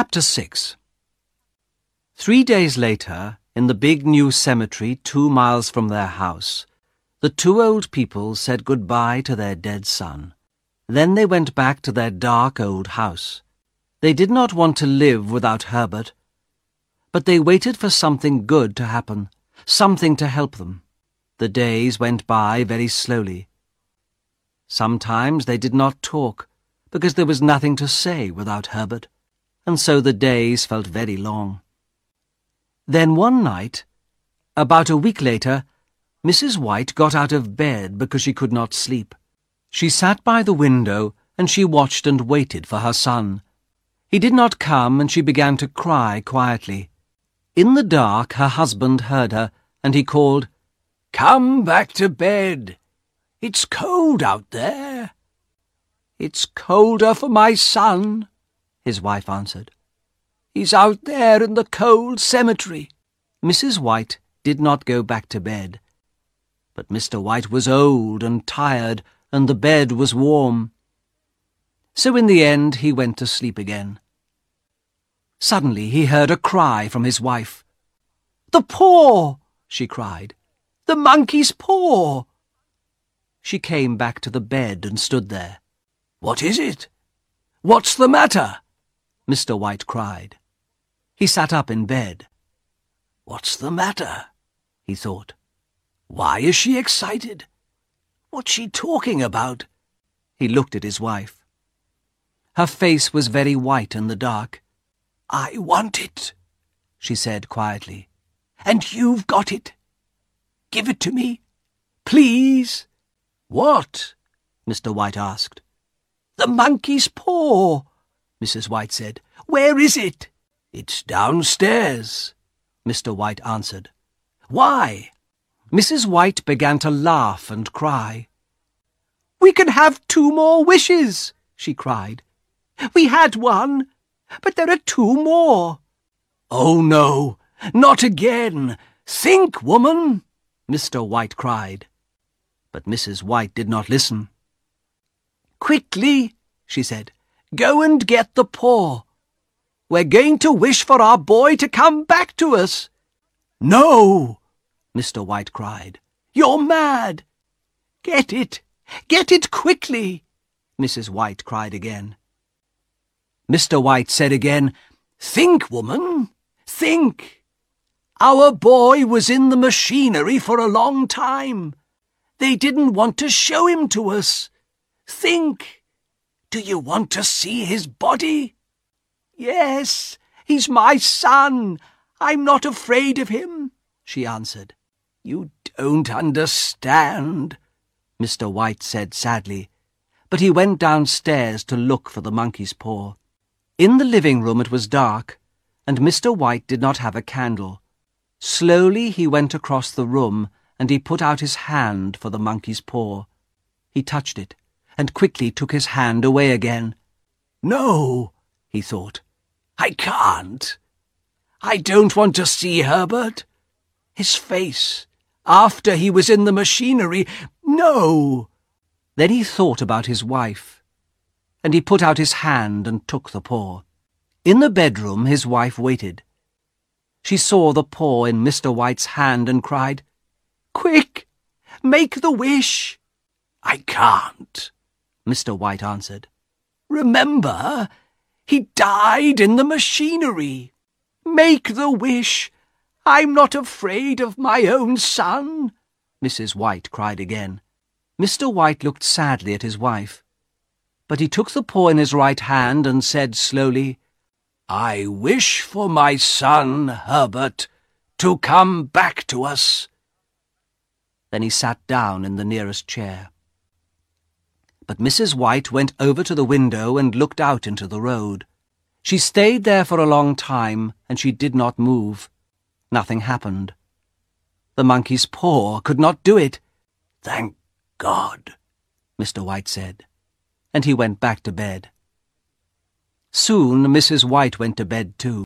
Chapter 6 Three days later, in the big new cemetery two miles from their house, the two old people said goodbye to their dead son. Then they went back to their dark old house. They did not want to live without Herbert, but they waited for something good to happen, something to help them. The days went by very slowly. Sometimes they did not talk, because there was nothing to say without Herbert, and so the days felt very long. Then one night, about a week later, Mrs. White got out of bed because she could not sleep. She sat by the window and she watched and waited for her son. He did not come and she began to cry quietly. In the dark, her husband heard her and he called, Come back to bed. It's cold out there. It's colder for my son, his wife answered. He's out there in the cold cemetery. Mrs. White did not go back to bed. But Mr. White was old and tired, and the bed was warm. So in the end he went to sleep again. Suddenly he heard a cry from his wife. The paw! she cried. The monkey's paw! She came back to the bed and stood there. What is it? What's the matter? Mr. White cried. He sat up in bed. What's the matter? he thought. Why is she excited? What's she talking about? He looked at his wife. Her face was very white in the dark. I want it, she said quietly. And you've got it. Give it to me. Please. What? Mr. White asked. The monkey's paw, Mrs. White said. Where is it? It's downstairs, Mr. White answered. Why? Mrs. White began to laugh and cry. We can have two more wishes, she cried. We had one, but there are two more. Oh, no, not again. Think, woman, Mr. White cried. But Mrs. White did not listen. Quickly, she said, go and get the paw. We're going to wish for our boy to come back to us. No, Mr. White cried. You're mad. Get it. Get it quickly, Mrs. White cried again. Mr. White said again, Think, woman, think. Our boy was in the machinery for a long time. They didn't want to show him to us. Think. Do you want to see his body? Yes, he's my son. I'm not afraid of him, she answered. You don't understand, Mr. White said sadly, but he went downstairs to look for the monkey's paw. In the living room it was dark, and Mr. White did not have a candle. Slowly he went across the room, and he put out his hand for the monkey's paw. He touched it, and quickly took his hand away again. No, he thought. I can't. I don't want to see Herbert. His face, after he was in the machinery, no. Then he thought about his wife, and he put out his hand and took the paw. In the bedroom his wife waited. She saw the paw in Mr. White's hand and cried, Quick! Make the wish! I can't, Mr. White answered. Remember, he died in the machinery. Make the wish. I'm not afraid of my own son, Mrs. White cried again. Mr. White looked sadly at his wife. But he took the paw in his right hand and said slowly, I wish for my son, Herbert, to come back to us. Then he sat down in the nearest chair but Mrs. White went over to the window and looked out into the road. She stayed there for a long time, and she did not move. Nothing happened. The monkey's paw could not do it. Thank God, Mr. White said, and he went back to bed. Soon Mrs. White went to bed too.